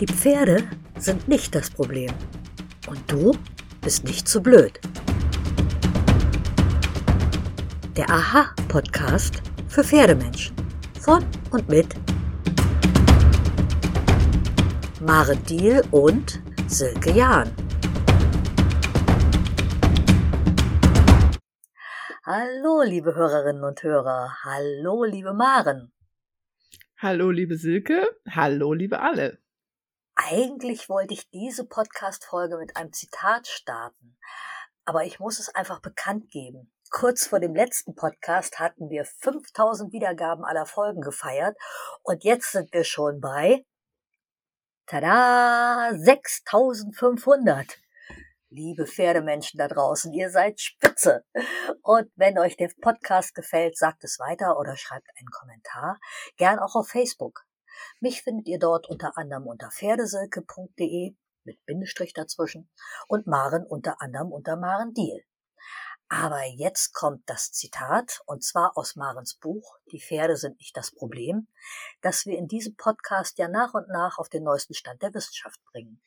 Die Pferde sind nicht das Problem. Und du bist nicht zu blöd. Der Aha-Podcast für Pferdemenschen. Von und mit Maren Diel und Silke Jahn. Hallo, liebe Hörerinnen und Hörer. Hallo, liebe Maren. Hallo, liebe Silke. Hallo, liebe alle. Eigentlich wollte ich diese Podcast-Folge mit einem Zitat starten, aber ich muss es einfach bekannt geben. Kurz vor dem letzten Podcast hatten wir 5000 Wiedergaben aller Folgen gefeiert und jetzt sind wir schon bei, tada, 6500. Liebe Pferdemenschen da draußen, ihr seid spitze. Und wenn euch der Podcast gefällt, sagt es weiter oder schreibt einen Kommentar. Gern auch auf Facebook. Mich findet ihr dort unter anderem unter pferdesilke.de mit Bindestrich dazwischen und Maren unter anderem unter Maren Deal. Aber jetzt kommt das Zitat, und zwar aus Marens Buch Die Pferde sind nicht das Problem, das wir in diesem Podcast ja nach und nach auf den neuesten Stand der Wissenschaft bringen.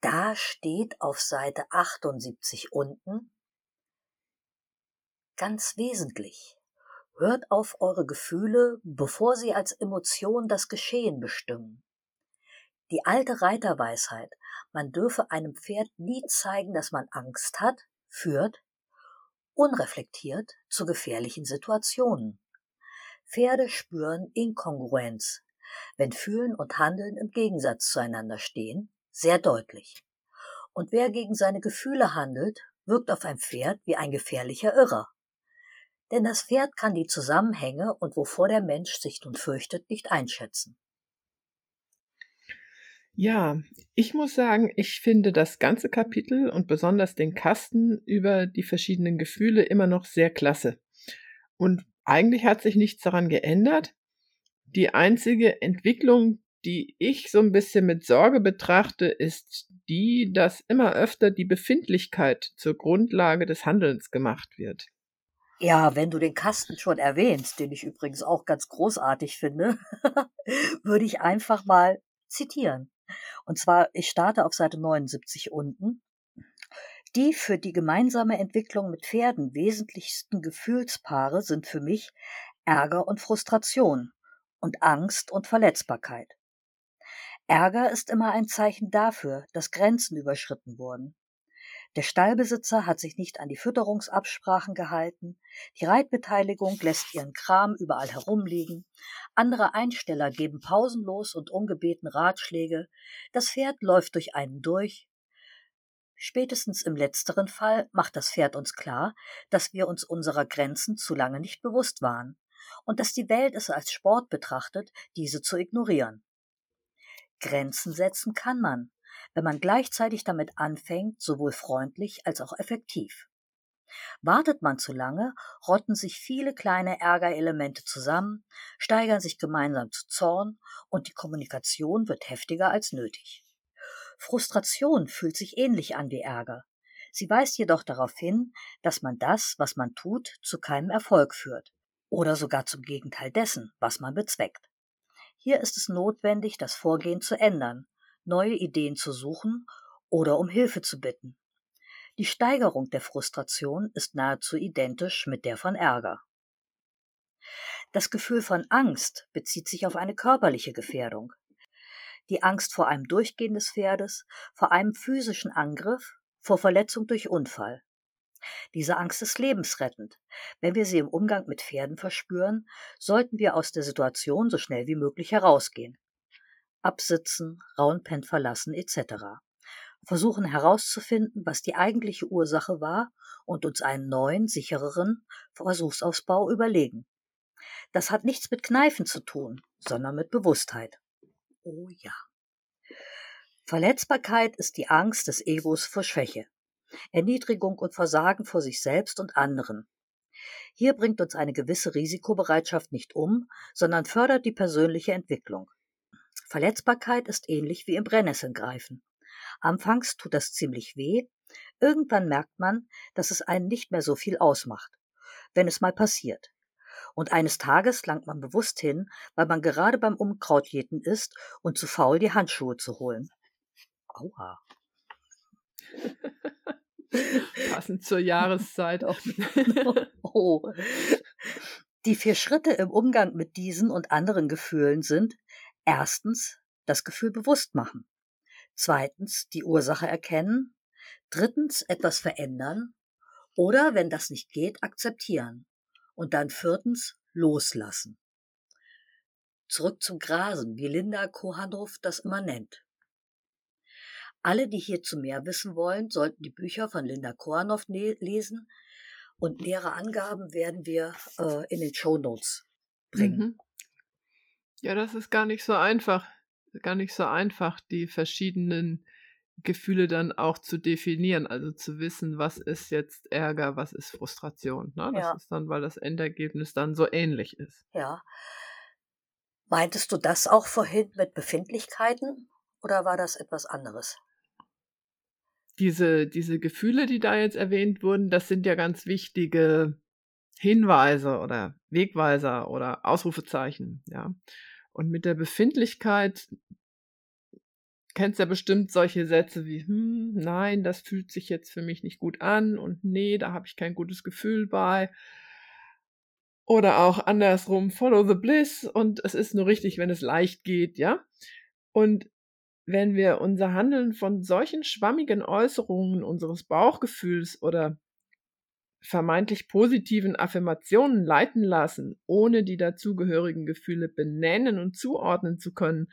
Da steht auf Seite 78 unten ganz wesentlich. Hört auf eure Gefühle, bevor sie als Emotion das Geschehen bestimmen. Die alte Reiterweisheit, man dürfe einem Pferd nie zeigen, dass man Angst hat, führt, unreflektiert, zu gefährlichen Situationen. Pferde spüren Inkongruenz, wenn Fühlen und Handeln im Gegensatz zueinander stehen sehr deutlich. Und wer gegen seine Gefühle handelt, wirkt auf ein Pferd wie ein gefährlicher Irrer. Denn das Pferd kann die Zusammenhänge und wovor der Mensch sich nun fürchtet, nicht einschätzen. Ja, ich muss sagen, ich finde das ganze Kapitel und besonders den Kasten über die verschiedenen Gefühle immer noch sehr klasse. Und eigentlich hat sich nichts daran geändert. Die einzige Entwicklung, die ich so ein bisschen mit Sorge betrachte, ist die, dass immer öfter die Befindlichkeit zur Grundlage des Handelns gemacht wird. Ja, wenn du den Kasten schon erwähnst, den ich übrigens auch ganz großartig finde, würde ich einfach mal zitieren. Und zwar, ich starte auf Seite 79 unten. Die für die gemeinsame Entwicklung mit Pferden wesentlichsten Gefühlspaare sind für mich Ärger und Frustration und Angst und Verletzbarkeit. Ärger ist immer ein Zeichen dafür, dass Grenzen überschritten wurden. Der Stallbesitzer hat sich nicht an die Fütterungsabsprachen gehalten, die Reitbeteiligung lässt ihren Kram überall herumliegen, andere Einsteller geben pausenlos und ungebeten Ratschläge, das Pferd läuft durch einen durch. Spätestens im letzteren Fall macht das Pferd uns klar, dass wir uns unserer Grenzen zu lange nicht bewusst waren und dass die Welt es als Sport betrachtet, diese zu ignorieren. Grenzen setzen kann man, wenn man gleichzeitig damit anfängt, sowohl freundlich als auch effektiv. Wartet man zu lange, rotten sich viele kleine Ärgerelemente zusammen, steigern sich gemeinsam zu Zorn und die Kommunikation wird heftiger als nötig. Frustration fühlt sich ähnlich an wie Ärger. Sie weist jedoch darauf hin, dass man das, was man tut, zu keinem Erfolg führt oder sogar zum Gegenteil dessen, was man bezweckt. Hier ist es notwendig, das Vorgehen zu ändern, neue Ideen zu suchen oder um Hilfe zu bitten. Die Steigerung der Frustration ist nahezu identisch mit der von Ärger. Das Gefühl von Angst bezieht sich auf eine körperliche Gefährdung. Die Angst vor einem Durchgehen des Pferdes, vor einem physischen Angriff, vor Verletzung durch Unfall. Diese Angst ist lebensrettend. Wenn wir sie im Umgang mit Pferden verspüren, sollten wir aus der Situation so schnell wie möglich herausgehen. Absitzen, Raunpen verlassen etc. Versuchen herauszufinden, was die eigentliche Ursache war und uns einen neuen, sichereren Versuchsausbau überlegen. Das hat nichts mit Kneifen zu tun, sondern mit Bewusstheit. Oh ja. Verletzbarkeit ist die Angst des Egos vor Schwäche. Erniedrigung und Versagen vor sich selbst und anderen. Hier bringt uns eine gewisse Risikobereitschaft nicht um, sondern fördert die persönliche Entwicklung. Verletzbarkeit ist ähnlich wie im Brennnesselgreifen. Anfangs tut das ziemlich weh, irgendwann merkt man, dass es einen nicht mehr so viel ausmacht, wenn es mal passiert. Und eines Tages langt man bewusst hin, weil man gerade beim Unkrautjäten ist und zu faul, die Handschuhe zu holen. Aua. Passend zur Jahreszeit. oh. Die vier Schritte im Umgang mit diesen und anderen Gefühlen sind erstens das Gefühl bewusst machen, zweitens die Ursache erkennen, drittens etwas verändern oder, wenn das nicht geht, akzeptieren und dann viertens loslassen. Zurück zum Grasen, wie Linda Kohanhoff das immer nennt. Alle, die hierzu mehr wissen wollen, sollten die Bücher von Linda Kohanhoff ne-, lesen und nähere Angaben werden wir äh, in den Show Notes bringen. Mhm. Ja, das ist gar nicht so einfach. Gar nicht so einfach, die verschiedenen Gefühle dann auch zu definieren, also zu wissen, was ist jetzt Ärger, was ist Frustration. Ne? Das ja. ist dann, weil das Endergebnis dann so ähnlich ist. Ja. Meintest du das auch vorhin mit Befindlichkeiten oder war das etwas anderes? Diese, diese Gefühle, die da jetzt erwähnt wurden, das sind ja ganz wichtige Hinweise oder Wegweiser oder Ausrufezeichen, ja. Und mit der Befindlichkeit kennst ja bestimmt solche Sätze wie, hm, nein, das fühlt sich jetzt für mich nicht gut an und nee, da habe ich kein gutes Gefühl bei. Oder auch andersrum, follow the bliss und es ist nur richtig, wenn es leicht geht, ja. Und wenn wir unser Handeln von solchen schwammigen Äußerungen unseres Bauchgefühls oder vermeintlich positiven Affirmationen leiten lassen, ohne die dazugehörigen Gefühle benennen und zuordnen zu können,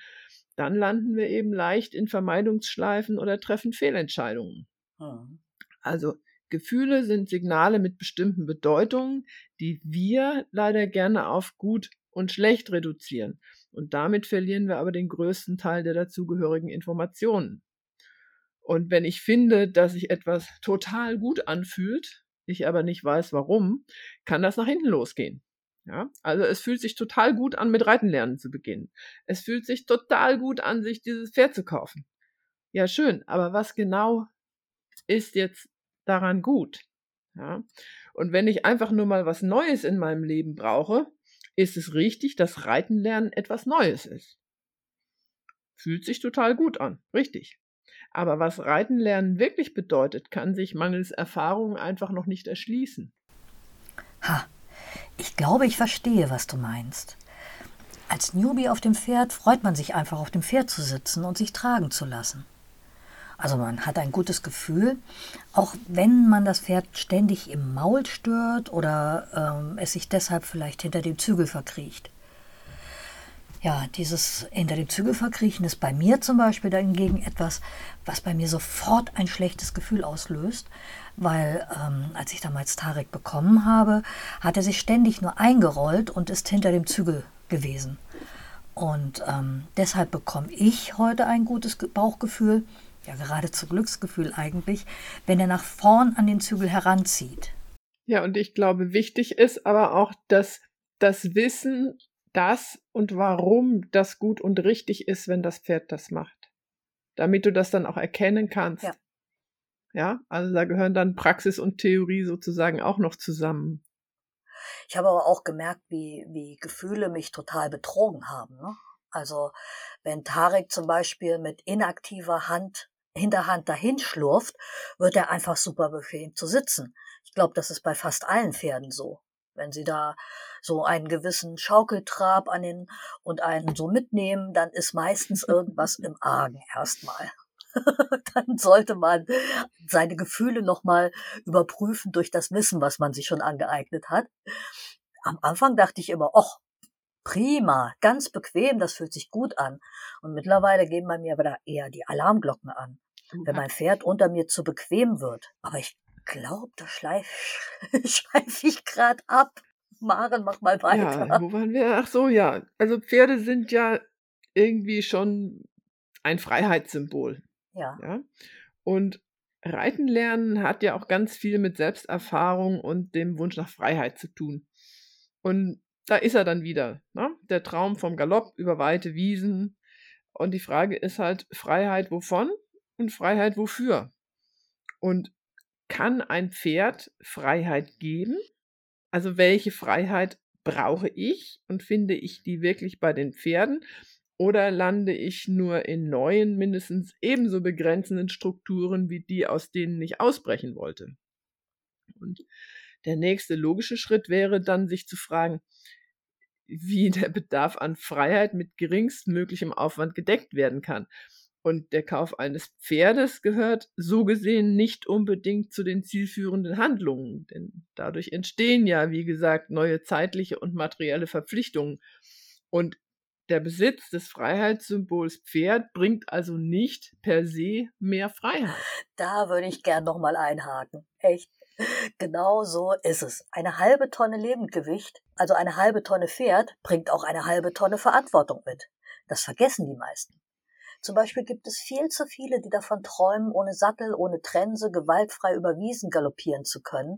dann landen wir eben leicht in Vermeidungsschleifen oder treffen Fehlentscheidungen. Mhm. Also Gefühle sind Signale mit bestimmten Bedeutungen, die wir leider gerne auf gut und schlecht reduzieren. Und damit verlieren wir aber den größten Teil der dazugehörigen Informationen. Und wenn ich finde, dass sich etwas total gut anfühlt, ich aber nicht weiß warum, kann das nach hinten losgehen. Ja, also es fühlt sich total gut an, mit Reiten lernen zu beginnen. Es fühlt sich total gut an, sich dieses Pferd zu kaufen. Ja, schön, aber was genau ist jetzt daran gut? Ja, und wenn ich einfach nur mal was Neues in meinem Leben brauche, ist es richtig, dass Reiten lernen etwas Neues ist. Fühlt sich total gut an, richtig. Aber was Reiten lernen wirklich bedeutet, kann sich mangels Erfahrung einfach noch nicht erschließen. Ha, ich glaube, ich verstehe, was du meinst. Als Newbie auf dem Pferd freut man sich einfach auf dem Pferd zu sitzen und sich tragen zu lassen. Also man hat ein gutes Gefühl, auch wenn man das Pferd ständig im Maul stört oder ähm, es sich deshalb vielleicht hinter dem Zügel verkriecht. Ja, dieses hinter dem Zügel verkriechen ist bei mir zum Beispiel dagegen etwas, was bei mir sofort ein schlechtes Gefühl auslöst, weil ähm, als ich damals Tarek bekommen habe, hat er sich ständig nur eingerollt und ist hinter dem Zügel gewesen. Und ähm, deshalb bekomme ich heute ein gutes Bauchgefühl, ja geradezu Glücksgefühl eigentlich, wenn er nach vorn an den Zügel heranzieht. Ja, und ich glaube, wichtig ist aber auch, dass das Wissen das und warum das gut und richtig ist, wenn das Pferd das macht. Damit du das dann auch erkennen kannst. Ja. Ja, also da gehören dann Praxis und Theorie sozusagen auch noch zusammen. Ich habe aber auch gemerkt, wie, wie Gefühle mich total betrogen haben. Ne? Also wenn Tarek zum Beispiel mit inaktiver Hand, Hinterhand dahin schlurft, wird er einfach super bequem zu sitzen. Ich glaube, das ist bei fast allen Pferden so. Wenn sie da so einen gewissen Schaukeltrab an den und einen so mitnehmen, dann ist meistens irgendwas im Argen erstmal. dann sollte man seine Gefühle nochmal überprüfen durch das Wissen, was man sich schon angeeignet hat. Am Anfang dachte ich immer, ach, prima, ganz bequem, das fühlt sich gut an. Und mittlerweile gehen bei mir aber eher die Alarmglocken an, wenn mein Pferd unter mir zu bequem wird. Aber ich glaube, da schleife schleif ich gerade ab. Maren, mach mal weiter. Ja, wo waren wir? Ach so, ja. Also Pferde sind ja irgendwie schon ein Freiheitssymbol. Ja. ja. Und Reiten lernen hat ja auch ganz viel mit Selbsterfahrung und dem Wunsch nach Freiheit zu tun. Und da ist er dann wieder, ne? der Traum vom Galopp über weite Wiesen. Und die Frage ist halt, Freiheit wovon und Freiheit wofür? Und kann ein Pferd Freiheit geben? Also welche Freiheit brauche ich und finde ich die wirklich bei den Pferden oder lande ich nur in neuen, mindestens ebenso begrenzenden Strukturen wie die, aus denen ich ausbrechen wollte? Und der nächste logische Schritt wäre dann, sich zu fragen, wie der Bedarf an Freiheit mit geringstmöglichem Aufwand gedeckt werden kann. Und der Kauf eines Pferdes gehört so gesehen nicht unbedingt zu den zielführenden Handlungen, denn dadurch entstehen ja, wie gesagt, neue zeitliche und materielle Verpflichtungen. Und der Besitz des Freiheitssymbols Pferd bringt also nicht per se mehr Freiheit. Da würde ich gern nochmal einhaken. Echt. Genau so ist es. Eine halbe Tonne Lebendgewicht, also eine halbe Tonne Pferd, bringt auch eine halbe Tonne Verantwortung mit. Das vergessen die meisten. Zum Beispiel gibt es viel zu viele, die davon träumen, ohne Sattel, ohne Trense, gewaltfrei über Wiesen galoppieren zu können,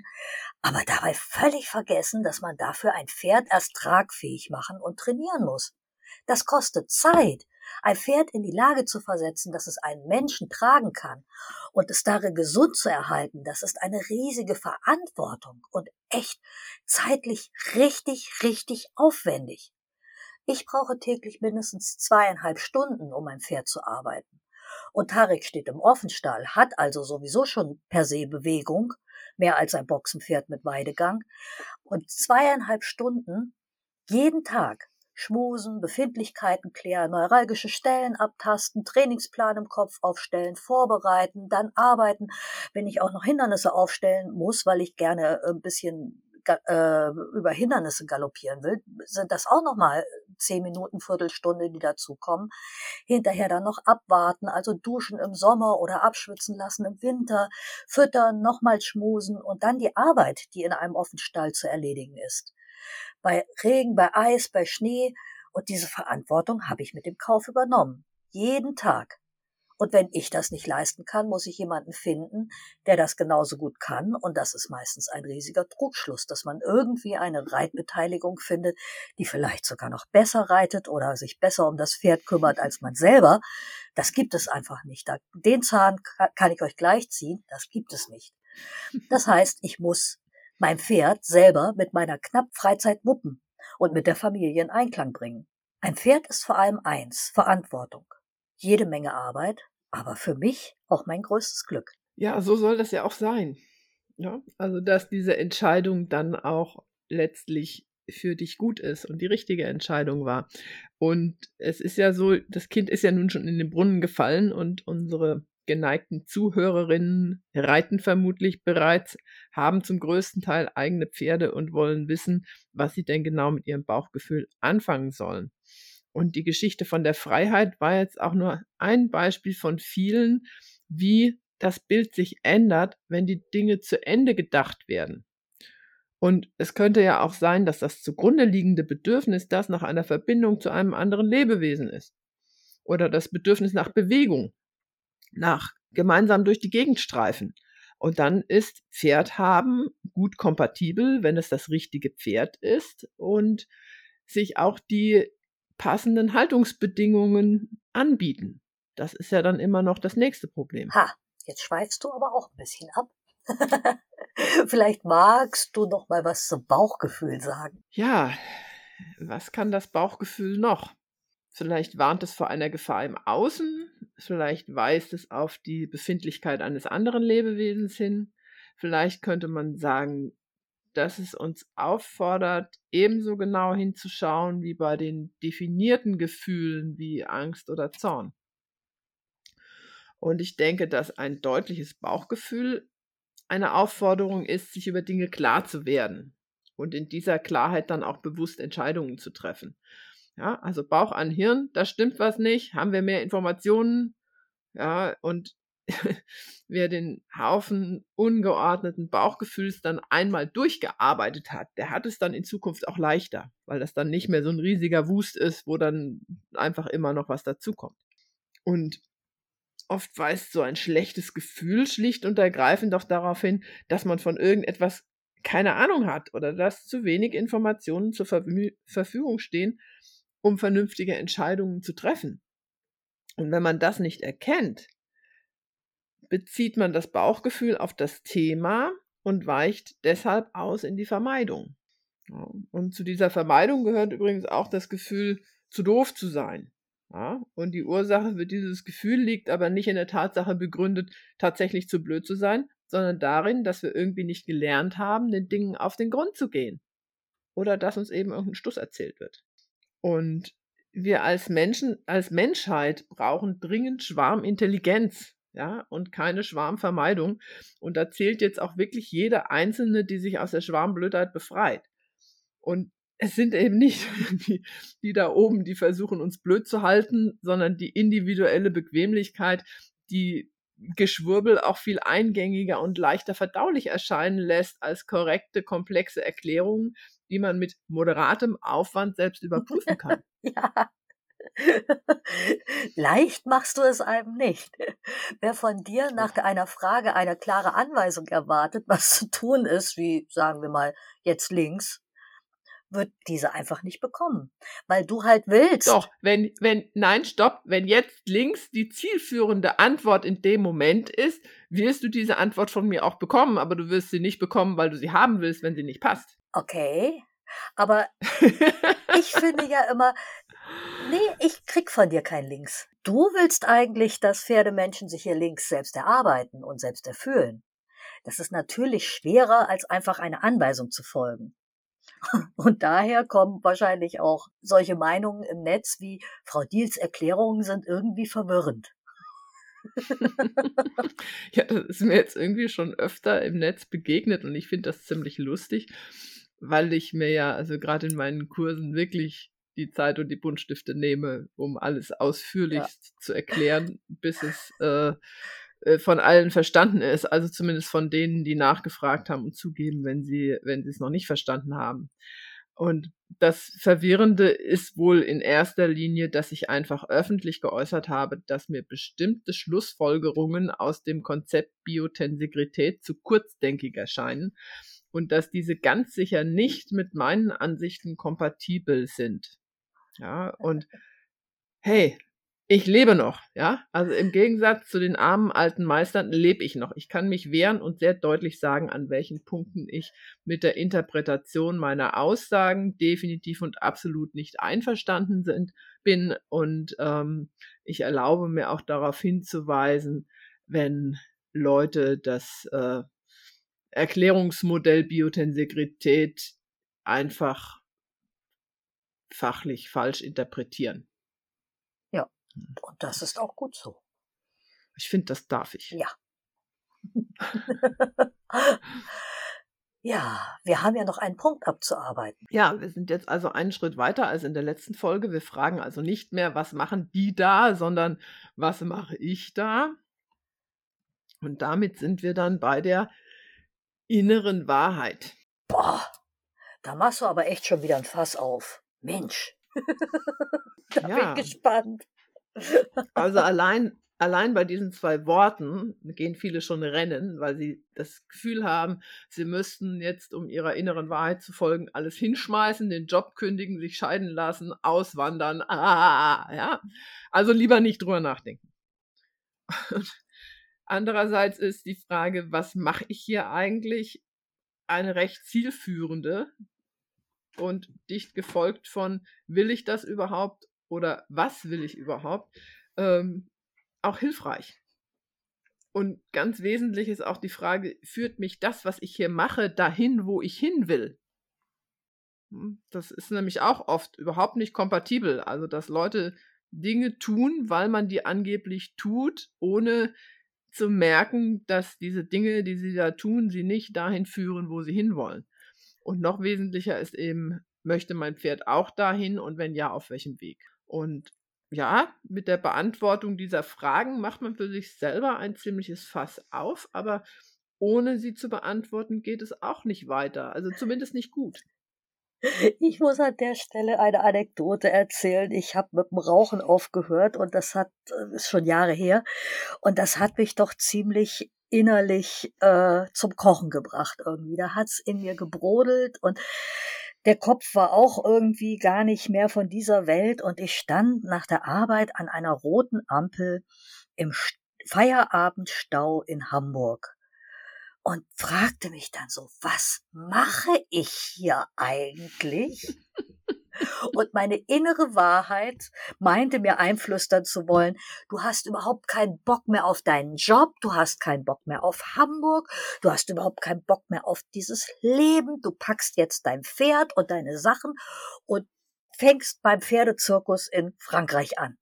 aber dabei völlig vergessen, dass man dafür ein Pferd erst tragfähig machen und trainieren muss. Das kostet Zeit. Ein Pferd in die Lage zu versetzen, dass es einen Menschen tragen kann und es darin gesund zu erhalten, das ist eine riesige Verantwortung und echt zeitlich richtig, richtig aufwendig. Ich brauche täglich mindestens zweieinhalb Stunden, um ein Pferd zu arbeiten. Und Tarek steht im Offenstall, hat also sowieso schon per se Bewegung, mehr als ein Boxenpferd mit Weidegang. Und zweieinhalb Stunden jeden Tag schmusen, Befindlichkeiten klären, neuralgische Stellen abtasten, Trainingsplan im Kopf aufstellen, vorbereiten, dann arbeiten. Wenn ich auch noch Hindernisse aufstellen muss, weil ich gerne ein bisschen äh, über Hindernisse galoppieren will, sind das auch nochmal zehn Minuten, Viertelstunde, die dazukommen. Hinterher dann noch abwarten, also duschen im Sommer oder abschwitzen lassen im Winter, füttern, nochmal schmusen und dann die Arbeit, die in einem Offenstall zu erledigen ist. Bei Regen, bei Eis, bei Schnee und diese Verantwortung habe ich mit dem Kauf übernommen. Jeden Tag. Und wenn ich das nicht leisten kann, muss ich jemanden finden, der das genauso gut kann. Und das ist meistens ein riesiger Trugschluss, dass man irgendwie eine Reitbeteiligung findet, die vielleicht sogar noch besser reitet oder sich besser um das Pferd kümmert als man selber. Das gibt es einfach nicht. Den Zahn kann ich euch gleich ziehen. Das gibt es nicht. Das heißt, ich muss mein Pferd selber mit meiner knapp Freizeit wuppen und mit der Familie in Einklang bringen. Ein Pferd ist vor allem eins, Verantwortung jede Menge Arbeit, aber für mich auch mein größtes Glück. Ja, so soll das ja auch sein. Ja, also dass diese Entscheidung dann auch letztlich für dich gut ist und die richtige Entscheidung war. Und es ist ja so, das Kind ist ja nun schon in den Brunnen gefallen und unsere geneigten Zuhörerinnen reiten vermutlich bereits, haben zum größten Teil eigene Pferde und wollen wissen, was sie denn genau mit ihrem Bauchgefühl anfangen sollen. Und die Geschichte von der Freiheit war jetzt auch nur ein Beispiel von vielen, wie das Bild sich ändert, wenn die Dinge zu Ende gedacht werden. Und es könnte ja auch sein, dass das zugrunde liegende Bedürfnis das nach einer Verbindung zu einem anderen Lebewesen ist. Oder das Bedürfnis nach Bewegung, nach gemeinsam durch die Gegend streifen. Und dann ist Pferd haben gut kompatibel, wenn es das richtige Pferd ist und sich auch die passenden Haltungsbedingungen anbieten. Das ist ja dann immer noch das nächste Problem. Ha, jetzt schweifst du aber auch ein bisschen ab. Vielleicht magst du noch mal was zum Bauchgefühl sagen. Ja, was kann das Bauchgefühl noch? Vielleicht warnt es vor einer Gefahr im Außen, vielleicht weist es auf die Befindlichkeit eines anderen Lebewesens hin, vielleicht könnte man sagen, dass es uns auffordert, ebenso genau hinzuschauen wie bei den definierten Gefühlen wie Angst oder Zorn. Und ich denke, dass ein deutliches Bauchgefühl eine Aufforderung ist, sich über Dinge klar zu werden und in dieser Klarheit dann auch bewusst Entscheidungen zu treffen. Ja, also Bauch an Hirn, da stimmt was nicht, haben wir mehr Informationen, ja, und wer den Haufen ungeordneten Bauchgefühls dann einmal durchgearbeitet hat, der hat es dann in Zukunft auch leichter, weil das dann nicht mehr so ein riesiger Wust ist, wo dann einfach immer noch was dazukommt. Und oft weist so ein schlechtes Gefühl schlicht und ergreifend auch darauf hin, dass man von irgendetwas keine Ahnung hat oder dass zu wenig Informationen zur Verfügung stehen, um vernünftige Entscheidungen zu treffen. Und wenn man das nicht erkennt, bezieht man das Bauchgefühl auf das Thema und weicht deshalb aus in die Vermeidung. Und zu dieser Vermeidung gehört übrigens auch das Gefühl, zu doof zu sein. Ja, und die Ursache für dieses Gefühl liegt aber nicht in der Tatsache begründet, tatsächlich zu blöd zu sein, sondern darin, dass wir irgendwie nicht gelernt haben, den Dingen auf den Grund zu gehen. Oder dass uns eben irgendein Stuss erzählt wird. Und wir als Menschen, als Menschheit brauchen dringend Schwarmintelligenz, ja, und keine Schwarmvermeidung. Und da zählt jetzt auch wirklich jede Einzelne, die sich aus der Schwarmblödheit befreit. Und es sind eben nicht die, die da oben, die versuchen, uns blöd zu halten, sondern die individuelle Bequemlichkeit, die Geschwurbel auch viel eingängiger und leichter verdaulich erscheinen lässt als korrekte, komplexe Erklärungen, die man mit moderatem Aufwand selbst überprüfen kann. ja. Leicht machst du es einem nicht. Wer von dir nach einer Frage eine klare Anweisung erwartet, was zu tun ist, wie sagen wir mal jetzt links, wird diese einfach nicht bekommen, weil du halt willst. Doch, wenn, wenn, nein, stopp, wenn jetzt links die zielführende Antwort in dem Moment ist, wirst du diese Antwort von mir auch bekommen, aber du wirst sie nicht bekommen, weil du sie haben willst, wenn sie nicht passt. Okay, aber ich finde ja immer, nee, ich krieg von dir kein Links. Du willst eigentlich, dass Pferdemenschen sich ihr Links selbst erarbeiten und selbst erfüllen. Das ist natürlich schwerer, als einfach eine Anweisung zu folgen. Und daher kommen wahrscheinlich auch solche Meinungen im Netz wie Frau Diels Erklärungen sind irgendwie verwirrend. ja, das ist mir jetzt irgendwie schon öfter im Netz begegnet und ich finde das ziemlich lustig, weil ich mir ja, also gerade in meinen Kursen wirklich die Zeit und die Buntstifte nehme, um alles ausführlich ja. zu erklären, bis es äh, äh, von allen verstanden ist, also zumindest von denen, die nachgefragt haben und zugeben, wenn sie, wenn sie es noch nicht verstanden haben. Und das Verwirrende ist wohl in erster Linie, dass ich einfach öffentlich geäußert habe, dass mir bestimmte Schlussfolgerungen aus dem Konzept Biotensegrität zu kurzdenkig erscheinen und dass diese ganz sicher nicht mit meinen Ansichten kompatibel sind. Ja, und hey, ich lebe noch, ja. Also im Gegensatz zu den armen alten Meistern lebe ich noch. Ich kann mich wehren und sehr deutlich sagen, an welchen Punkten ich mit der Interpretation meiner Aussagen definitiv und absolut nicht einverstanden sind, bin. Und ähm, ich erlaube mir auch darauf hinzuweisen, wenn Leute das äh, Erklärungsmodell Biotensegrität einfach fachlich falsch interpretieren. Und das ist auch gut so. Ich finde, das darf ich. Ja. ja, wir haben ja noch einen Punkt abzuarbeiten. Ja, wir sind jetzt also einen Schritt weiter als in der letzten Folge. Wir fragen also nicht mehr, was machen die da, sondern was mache ich da? Und damit sind wir dann bei der inneren Wahrheit. Boah, da machst du aber echt schon wieder ein Fass auf. Mensch. da ja. bin ich gespannt. Also allein, allein bei diesen zwei Worten gehen viele schon rennen, weil sie das Gefühl haben, sie müssten jetzt, um ihrer inneren Wahrheit zu folgen, alles hinschmeißen, den Job kündigen, sich scheiden lassen, auswandern. Ah, ja. Also lieber nicht drüber nachdenken. Andererseits ist die Frage, was mache ich hier eigentlich? Eine recht zielführende und dicht gefolgt von, will ich das überhaupt oder was will ich überhaupt, ähm, auch hilfreich. Und ganz wesentlich ist auch die Frage, führt mich das, was ich hier mache, dahin, wo ich hin will? Hm, das ist nämlich auch oft überhaupt nicht kompatibel. Also, dass Leute Dinge tun, weil man die angeblich tut, ohne zu merken, dass diese Dinge, die sie da tun, sie nicht dahin führen, wo sie hinwollen. Und noch wesentlicher ist eben, möchte mein Pferd auch dahin und wenn ja, auf welchem Weg? Und ja, mit der Beantwortung dieser Fragen macht man für sich selber ein ziemliches Fass auf, aber ohne sie zu beantworten geht es auch nicht weiter, also zumindest nicht gut. Ich muss an der Stelle eine Anekdote erzählen. Ich habe mit dem Rauchen aufgehört und das hat äh, ist schon Jahre her und das hat mich doch ziemlich innerlich äh, zum Kochen gebracht irgendwie. Da hat's in mir gebrodelt und der Kopf war auch irgendwie gar nicht mehr von dieser Welt und ich stand nach der Arbeit an einer roten Ampel im Feierabendstau in Hamburg. und fragte mich dann so, was mache ich hier eigentlich? Und meine innere Wahrheit meinte mir einflüstern zu wollen, du hast überhaupt keinen Bock mehr auf deinen Job, du hast keinen Bock mehr auf Hamburg, du hast überhaupt keinen Bock mehr auf dieses Leben, du packst jetzt dein Pferd und deine Sachen und fängst beim Pferdezirkus in Frankreich an.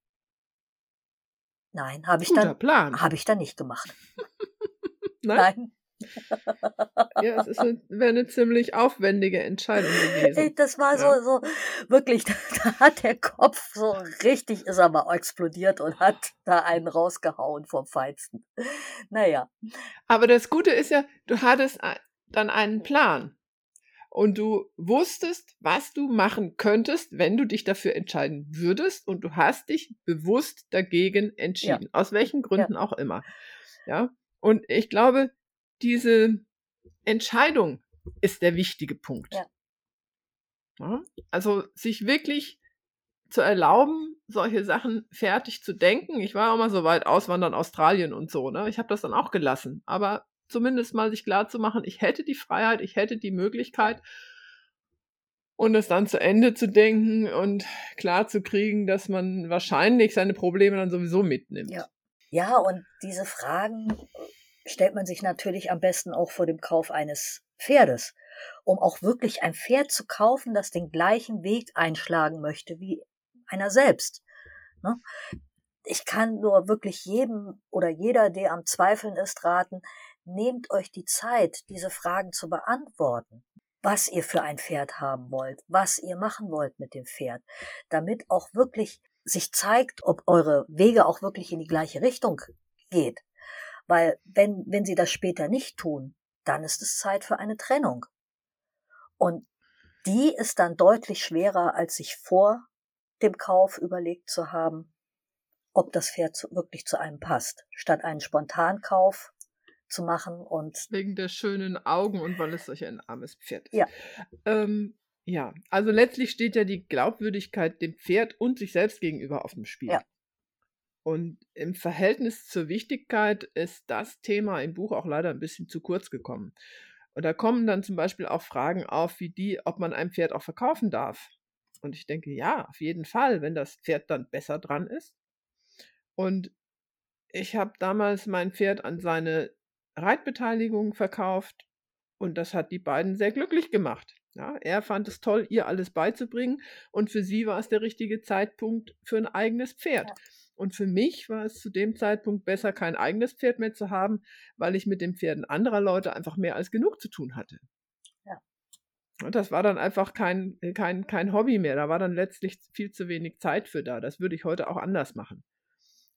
Nein, habe ich Guter dann habe ich dann nicht gemacht. Nein? Nein, Ja, es ist eine, wäre eine ziemlich aufwendige Entscheidung gewesen. Das war Ja. so, so, wirklich, da, da hat der Kopf so richtig, ist er mal explodiert und hat da einen rausgehauen vom Feinsten. Naja, Aber das Gute ist ja, du hattest dann einen Plan. Und du wusstest, was du machen könntest, wenn du dich dafür entscheiden würdest. Und du hast dich bewusst dagegen entschieden. Aus welchen Gründen auch immer. Ja. Und ich glaube, diese Entscheidung ist der wichtige Punkt. Ja. Ja, also sich wirklich zu erlauben, solche Sachen fertig zu denken. Ich war auch mal so weit auswandern, Australien und so, ne? Ich habe das dann auch gelassen. Aber zumindest mal sich klar zu machen, ich hätte die Freiheit, ich hätte die Möglichkeit und es dann zu Ende zu denken und klar zu kriegen, dass man wahrscheinlich seine Probleme dann sowieso mitnimmt. Ja. ja, und diese Fragen stellt man sich natürlich am besten auch vor dem Kauf eines Pferdes, um auch wirklich ein Pferd zu kaufen, das den gleichen Weg einschlagen möchte wie einer selbst. Ne? Ich kann nur wirklich jedem oder jeder, der am Zweifeln ist, raten, nehmt euch die Zeit, diese Fragen zu beantworten. Was ihr für ein Pferd haben wollt, was ihr machen wollt mit dem Pferd, damit auch wirklich sich zeigt, ob eure Wege auch wirklich in die gleiche Richtung geht. Weil wenn, wenn sie das später nicht tun, dann ist es Zeit für eine Trennung. Und die ist dann deutlich schwerer, als sich vor dem Kauf überlegt zu haben, ob das Pferd zu, wirklich zu einem passt, statt einen Spontankauf zu machen und Wegen der schönen Augen und weil es solch ein armes Pferd ist. Ja. Ähm, ja, also letztlich steht ja die Glaubwürdigkeit dem Pferd und sich selbst gegenüber auf dem Spiel. Ja. Und im Verhältnis zur Wichtigkeit ist das Thema im Buch auch leider ein bisschen zu kurz gekommen. Und da kommen dann zum Beispiel auch Fragen auf, wie die, ob man ein Pferd auch verkaufen darf. Und ich denke, ja, auf jeden Fall, wenn das Pferd dann besser dran ist. Und ich habe damals mein Pferd an seine Reitbeteiligung verkauft und das hat die beiden sehr glücklich gemacht. Ja, er fand es toll, ihr alles beizubringen und für sie war es der richtige Zeitpunkt für ein eigenes Pferd. Ja. Und für mich war es zu dem Zeitpunkt besser, kein eigenes Pferd mehr zu haben, weil ich mit den Pferden anderer Leute einfach mehr als genug zu tun hatte. Ja. Und das war dann einfach kein, kein, kein Hobby mehr. Da war dann letztlich viel zu wenig Zeit für da. Das würde ich heute auch anders machen.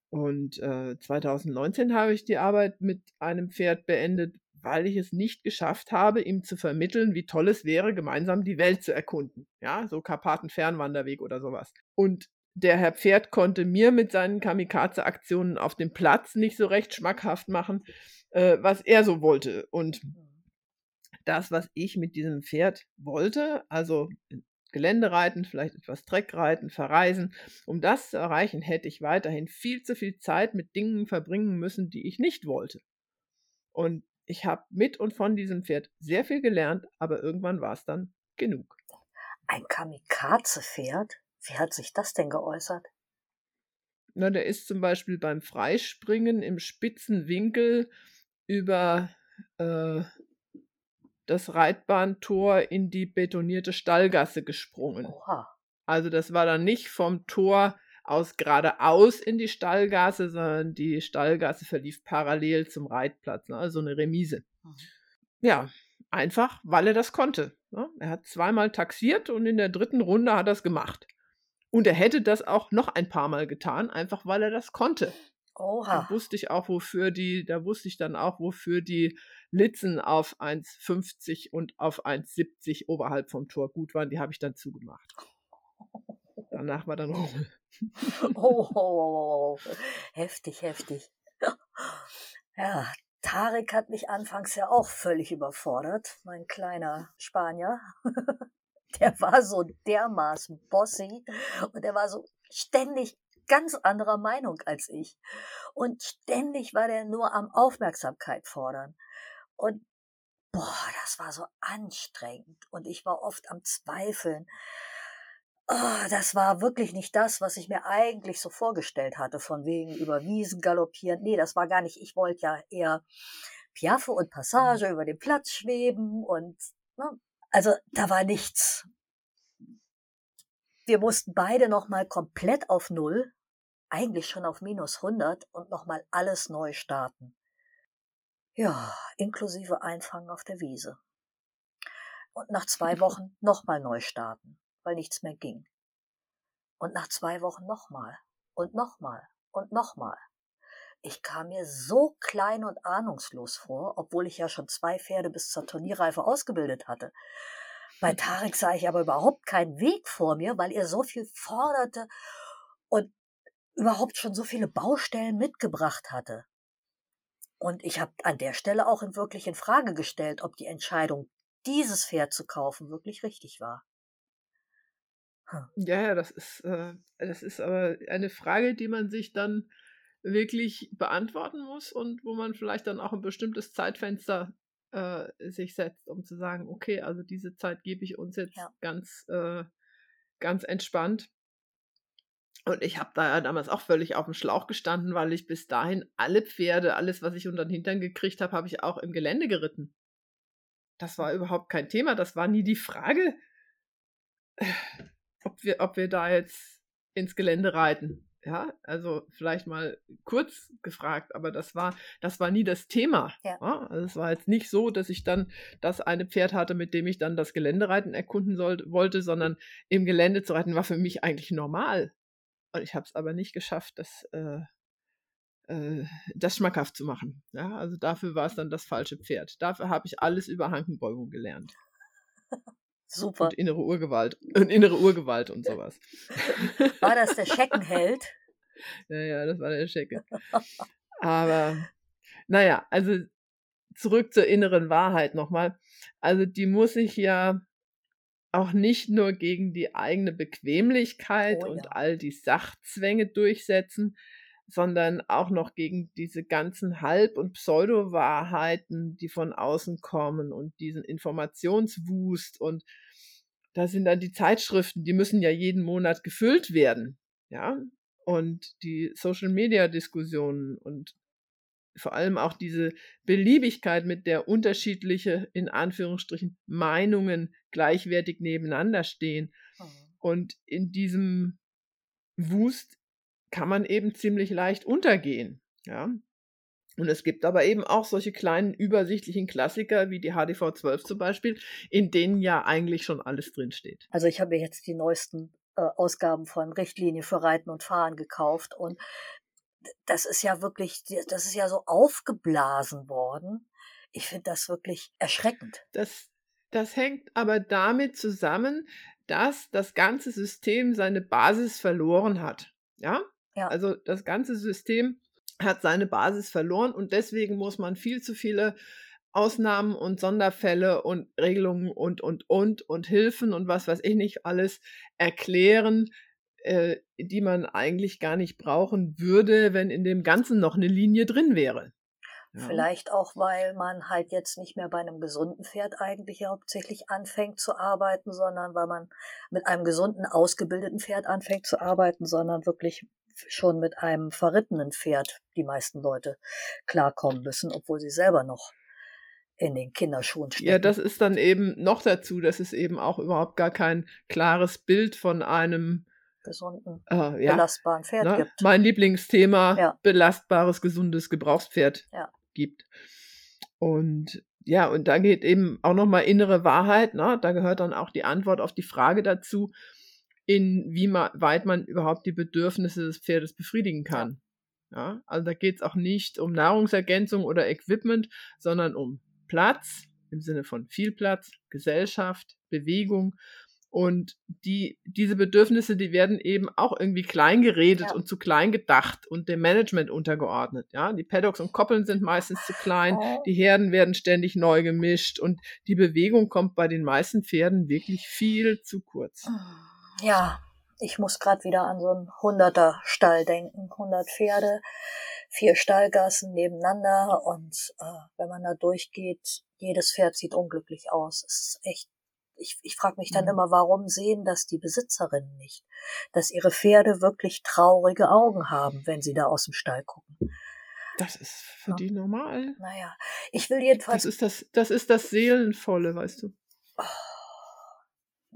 Und äh, 2019 habe ich die Arbeit mit einem Pferd beendet, weil ich es nicht geschafft habe, ihm zu vermitteln, wie toll es wäre, gemeinsam die Welt zu erkunden. Ja, so Karpaten-Fernwanderweg oder sowas. Und der Herr Pferd konnte mir mit seinen Kamikaze-Aktionen auf dem Platz nicht so recht schmackhaft machen, äh, was er so wollte. Und das, was ich mit diesem Pferd wollte, also Geländereiten, vielleicht etwas Treckreiten, verreisen. Um das zu erreichen, hätte ich weiterhin viel zu viel Zeit mit Dingen verbringen müssen, die ich nicht wollte. Und ich habe mit und von diesem Pferd sehr viel gelernt, aber irgendwann war es dann genug. ein Kamikaze-Pferd? Wie hat sich das denn geäußert? Na, der ist zum Beispiel beim Freispringen im spitzen Winkel über äh, das Reitbahntor in die betonierte Stallgasse gesprungen. Oha. Also das war dann nicht vom Tor aus geradeaus in die Stallgasse, sondern die Stallgasse verlief parallel zum Reitplatz, ne? also eine Remise. Mhm. Ja, einfach, weil er das konnte. Ne? Er hat zweimal taxiert und in der dritten Runde hat er es gemacht. Und er hätte das auch noch ein paar Mal getan, einfach weil er das konnte. Da Oha. wusste ich auch, wofür die, da wusste ich dann auch, wofür die Litzen auf 1,50 und auf 1,70 oberhalb vom Tor gut waren. Die habe ich dann zugemacht. Danach war dann Ruhe. Oh, oh, oh, oh. heftig, heftig. Ja, Tarek hat mich anfangs ja auch völlig überfordert, mein kleiner Spanier. Der war so dermaßen bossy und der war so ständig ganz anderer Meinung als ich. Und ständig war der nur am Aufmerksamkeit fordern. Und boah, das war so anstrengend und ich war oft am Zweifeln. Oh, das war wirklich nicht das, was ich mir eigentlich so vorgestellt hatte, von wegen über Wiesen galoppieren. Nee, das war gar nicht. Ich wollte ja eher Piaffe und Passage über den Platz schweben und, ne, also da war nichts. Wir mussten beide nochmal komplett auf Null, eigentlich schon auf minus 100 und nochmal alles neu starten. Ja, inklusive Einfangen auf der Wiese. Und nach zwei Wochen nochmal neu starten, weil nichts mehr ging. Und nach zwei Wochen nochmal und nochmal und nochmal. Ich kam mir so klein und ahnungslos vor, obwohl ich ja schon zwei Pferde bis zur Turnierreife ausgebildet hatte. Bei Tarek sah ich aber überhaupt keinen Weg vor mir, weil er so viel forderte und überhaupt schon so viele Baustellen mitgebracht hatte. Und ich habe an der Stelle auch in wirklich in Frage gestellt, ob die Entscheidung, dieses Pferd zu kaufen, wirklich richtig war. Hm. Ja, ja, das ist, äh, das ist aber eine Frage, die man sich dann wirklich beantworten muss und wo man vielleicht dann auch ein bestimmtes Zeitfenster äh, sich setzt, um zu sagen, okay, also diese Zeit gebe ich uns jetzt ja. ganz, äh, ganz entspannt. Und ich habe da ja damals auch völlig auf dem Schlauch gestanden, weil ich bis dahin alle Pferde, alles, was ich unter den Hintern gekriegt habe, habe ich auch im Gelände geritten. Das war überhaupt kein Thema. Das war nie die Frage, ob wir, ob wir da jetzt ins Gelände reiten. Ja, also vielleicht mal kurz gefragt, aber das war, das war nie das Thema. Ja. Ja, also es war jetzt nicht so, dass ich dann das eine Pferd hatte, mit dem ich dann das Geländereiten erkunden sollte, wollte, sondern im Gelände zu reiten war für mich eigentlich normal. Und ich habe es aber nicht geschafft, das, äh, äh, das schmackhaft zu machen. Ja, also dafür war es dann das falsche Pferd. Dafür habe ich alles über Hankenbeugung gelernt. Super. Und innere Urgewalt. Und innere Urgewalt und sowas. War das der Scheckenheld? ja, ja, das war der Schecke. Aber, naja, also zurück zur inneren Wahrheit nochmal. Also die muss ich ja auch nicht nur gegen die eigene Bequemlichkeit oh, und ja. all die Sachzwänge durchsetzen, sondern auch noch gegen diese ganzen Halb- und Pseudo-Wahrheiten, die von außen kommen und diesen Informationswust und da sind dann die Zeitschriften, die müssen ja jeden Monat gefüllt werden, ja, und die Social-Media-Diskussionen und vor allem auch diese Beliebigkeit, mit der unterschiedliche, in Anführungsstrichen, Meinungen gleichwertig nebeneinander stehen. Mhm. Und in diesem Wust kann man eben ziemlich leicht untergehen. Ja. Und es gibt aber eben auch solche kleinen übersichtlichen Klassiker wie die HDV 12 zum Beispiel, in denen ja eigentlich schon alles drinsteht. Also ich habe mir jetzt die neuesten äh, Ausgaben von Richtlinie für Reiten und Fahren gekauft und das ist ja wirklich, das ist ja so aufgeblasen worden. Ich finde das wirklich erschreckend. Das, das hängt aber damit zusammen, dass das ganze System seine Basis verloren hat. Ja? Ja. Also das ganze System hat seine Basis verloren und deswegen muss man viel zu viele Ausnahmen und Sonderfälle und Regelungen und, und, und, und Hilfen und was weiß ich nicht alles erklären, äh, die man eigentlich gar nicht brauchen würde, wenn in dem Ganzen noch eine Linie drin wäre. Ja. Vielleicht auch, weil man halt jetzt nicht mehr bei einem gesunden Pferd eigentlich hauptsächlich anfängt zu arbeiten, sondern weil man mit einem gesunden, ausgebildeten Pferd anfängt zu arbeiten, sondern wirklich schon mit einem verrittenen Pferd die meisten Leute klarkommen müssen, obwohl sie selber noch in den Kinderschuhen stecken. Ja, das ist dann eben noch dazu, dass es eben auch überhaupt gar kein klares Bild von einem gesunden, äh, ja, belastbaren Pferd ne? gibt. Mein Lieblingsthema, ja. belastbares, gesundes Gebrauchspferd ja. gibt. Und ja, und da geht eben auch nochmal innere Wahrheit, ne? da gehört dann auch die Antwort auf die Frage dazu, inwieweit man überhaupt die Bedürfnisse des Pferdes befriedigen kann. Ja, also da geht es auch nicht um Nahrungsergänzung oder Equipment, sondern um Platz im Sinne von viel Platz, Gesellschaft, Bewegung. Und die, diese Bedürfnisse, die werden eben auch irgendwie klein geredet ja. und zu klein gedacht und dem Management untergeordnet. Ja, die Paddocks und Koppeln sind meistens zu klein, oh. die Herden werden ständig neu gemischt und die Bewegung kommt bei den meisten Pferden wirklich viel zu kurz. Oh. Ja, ich muss gerade wieder an so einen hunderter Stall denken. 100 Pferde, vier Stallgassen nebeneinander und äh, wenn man da durchgeht, Jedes Pferd sieht unglücklich aus. Es ist echt ich, ich frage mich dann Mhm. immer, warum sehen das die Besitzerinnen nicht? Dass ihre Pferde wirklich traurige Augen haben, wenn sie da aus dem Stall gucken. Das ist für Ja. die normal. Naja, ich will jedenfalls. Das ist das, das ist das Seelenvolle, weißt du.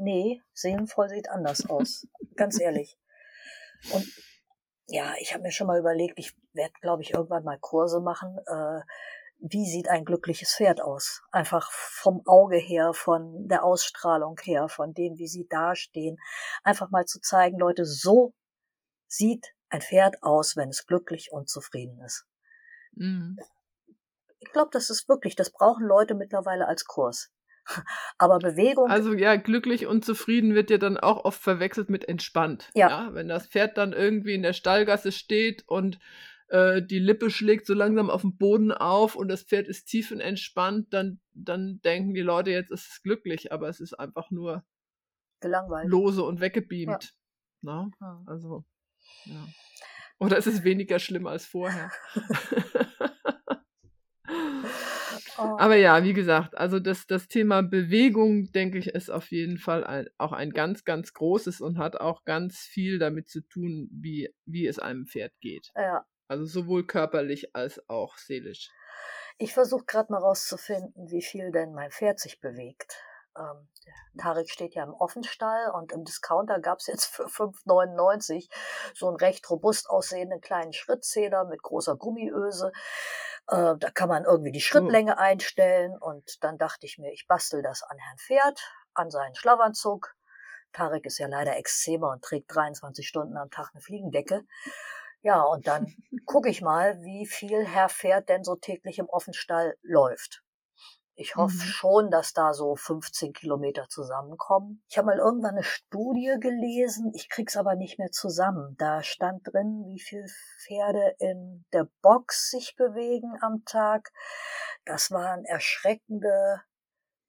Nee, seelenvoll sieht anders aus. Ganz ehrlich. Und ja, ich habe mir schon mal überlegt, ich werde, glaube ich, irgendwann mal Kurse machen. Äh, wie sieht ein glückliches Pferd aus? Einfach vom Auge her, von der Ausstrahlung her, von dem, wie sie dastehen. Einfach mal zu zeigen, Leute, so sieht ein Pferd aus, wenn es glücklich und zufrieden ist. Mhm. Ich glaube, das ist wirklich, das brauchen Leute mittlerweile als Kurs. Aber Bewegung, Also ja, glücklich und zufrieden wird ja dann auch oft verwechselt mit entspannt. Ja. Wenn das Pferd dann irgendwie in der Stallgasse steht und äh, die Lippe schlägt so langsam auf den Boden auf und das Pferd ist tiefenentspannt, dann, dann denken die Leute, jetzt ist es glücklich, aber es ist einfach nur gelangweilt. lose und weggebeamt. Na? Hm. Also, ja. Oder es ist weniger schlimm als vorher. Oh. Aber ja, wie gesagt, also das, das Thema Bewegung, denke ich, ist auf jeden Fall ein, auch ein ganz, ganz großes und hat auch ganz viel damit zu tun, wie, wie es einem Pferd geht. Ja, Also sowohl körperlich als auch seelisch. ich versuche gerade mal rauszufinden, wie viel denn mein Pferd sich bewegt. Ähm, Tarek steht ja im Offenstall und im Discounter gab's jetzt für 5,99 so einen recht robust aussehenden kleinen Schrittzähler mit großer Gummiöse. Äh, da kann man irgendwie die Schrittlänge einstellen und dann dachte ich mir, ich bastel das an Herrn Pferd, an seinen Schlafanzug. Tarek ist ja leider Exzema und trägt 23 Stunden am Tag eine Fliegendecke. Ja, und dann gucke ich mal, wie viel Herr Pferd denn so täglich im Offenstall läuft. Ich hoffe Mhm. schon, dass da so 15 Kilometer zusammenkommen. Ich habe mal irgendwann eine Studie gelesen, ich krieg's aber nicht mehr zusammen. Da stand drin, wie viel Pferde in der Box sich bewegen am Tag. Das waren erschreckende,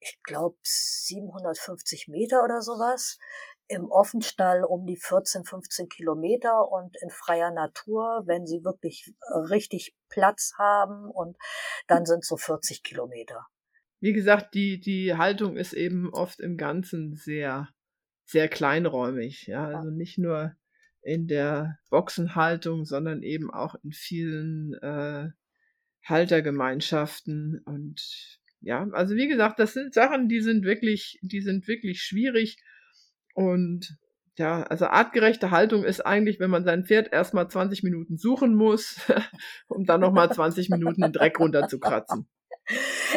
ich glaube 750 Meter oder sowas. Im Offenstall um die 14, 15 Kilometer und in freier Natur, wenn sie wirklich äh, richtig Platz haben und dann sind so 40 Kilometer. Wie gesagt, die, die Haltung ist eben oft im Ganzen sehr, sehr kleinräumig. Ja, also nicht nur in der Boxenhaltung, sondern eben auch in vielen äh, Haltergemeinschaften und ja, also wie gesagt, das sind Sachen, die sind wirklich, die sind wirklich schwierig und ja, also artgerechte Haltung ist eigentlich, wenn man sein Pferd erstmal 20 Minuten suchen muss, um dann nochmal 20 Minuten den Dreck runterzukratzen.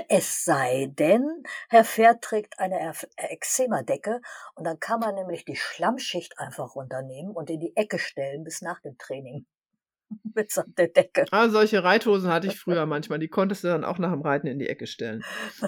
Es sei denn, Herr Pferd trägt eine Eczema-Decke und dann kann man nämlich die Schlammschicht einfach runternehmen und in die Ecke stellen bis nach dem Training. Mitsamt der Decke. Ah, solche Reithosen hatte ich früher manchmal. Die konntest du dann auch nach dem Reiten in die Ecke stellen.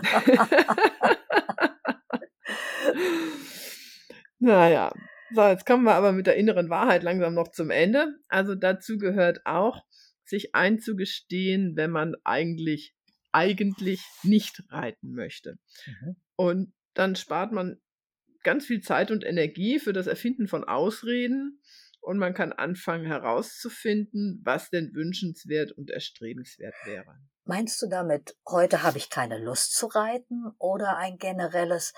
naja, so, jetzt kommen wir aber mit der inneren Wahrheit langsam noch zum Ende. Also dazu gehört auch, sich einzugestehen, wenn man eigentlich, eigentlich nicht reiten möchte. Mhm. Und dann spart man ganz viel Zeit und Energie für das Erfinden von Ausreden und man kann anfangen herauszufinden, was denn wünschenswert und erstrebenswert wäre. Meinst du damit, heute habe ich keine Lust zu reiten oder ein generelles,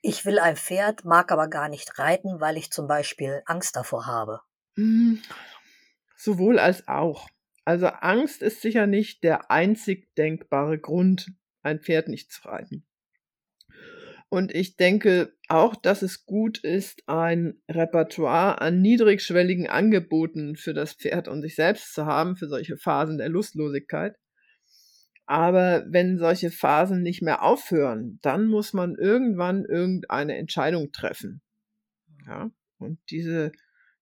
ich will ein Pferd, mag aber gar nicht reiten, weil ich zum Beispiel Angst davor habe? Hm, Sowohl als auch. Also Angst ist sicher nicht der einzig denkbare Grund, ein Pferd nicht zu reiten. Und ich denke auch, dass es gut ist, ein Repertoire an niedrigschwelligen Angeboten für das Pferd und sich selbst zu haben, für solche Phasen der Lustlosigkeit. Aber wenn solche Phasen nicht mehr aufhören, dann muss man irgendwann irgendeine Entscheidung treffen. Ja, und diese,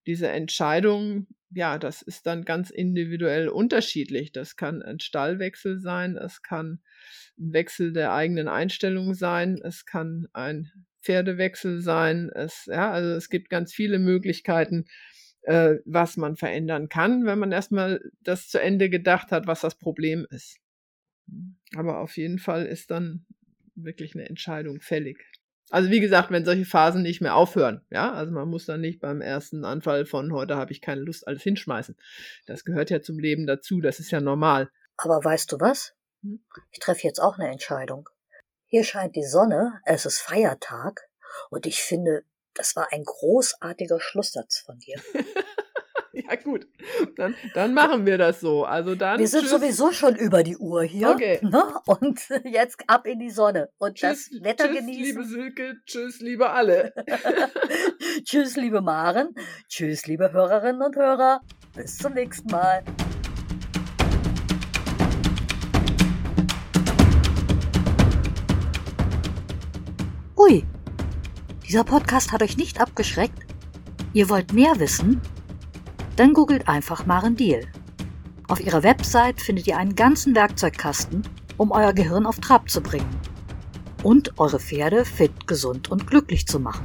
diese Entscheidung, ja, das ist dann ganz individuell unterschiedlich. Das kann ein Stallwechsel sein, es kann ein Wechsel der eigenen Einstellung sein, es kann ein Pferdewechsel sein, es, ja, also es gibt ganz viele Möglichkeiten, äh, was man verändern kann, wenn man erstmal das zu Ende gedacht hat, was das Problem ist. Aber auf jeden Fall ist dann wirklich eine Entscheidung fällig. Also wie gesagt, wenn solche Phasen nicht mehr aufhören, ja, also man muss dann nicht beim ersten Anfall von heute habe ich keine Lust alles hinschmeißen. Das gehört ja zum Leben dazu, das ist ja normal. Aber weißt du was? Hm? Ich treffe jetzt auch eine Entscheidung. Hier scheint die Sonne, es ist Feiertag und ich finde, das war ein großartiger Schlusssatz von dir. ja, gut. Dann, dann machen wir das so. Also dann. Wir sind tschüss. sowieso schon über die Uhr hier. Okay. Ne? Und jetzt ab in die Sonne und Tschüss, das Wetter tschüss, genießen. liebe Silke. Tschüss, liebe alle. Tschüss, liebe Maren. Tschüss, liebe Hörerinnen und Hörer. Bis zum nächsten Mal. Ui, dieser Podcast hat euch nicht abgeschreckt? Ihr wollt mehr wissen? Dann googelt einfach Maren Deal. Auf ihrer Website findet ihr einen ganzen Werkzeugkasten, um euer Gehirn auf Trab zu bringen und eure Pferde fit, gesund und glücklich zu machen.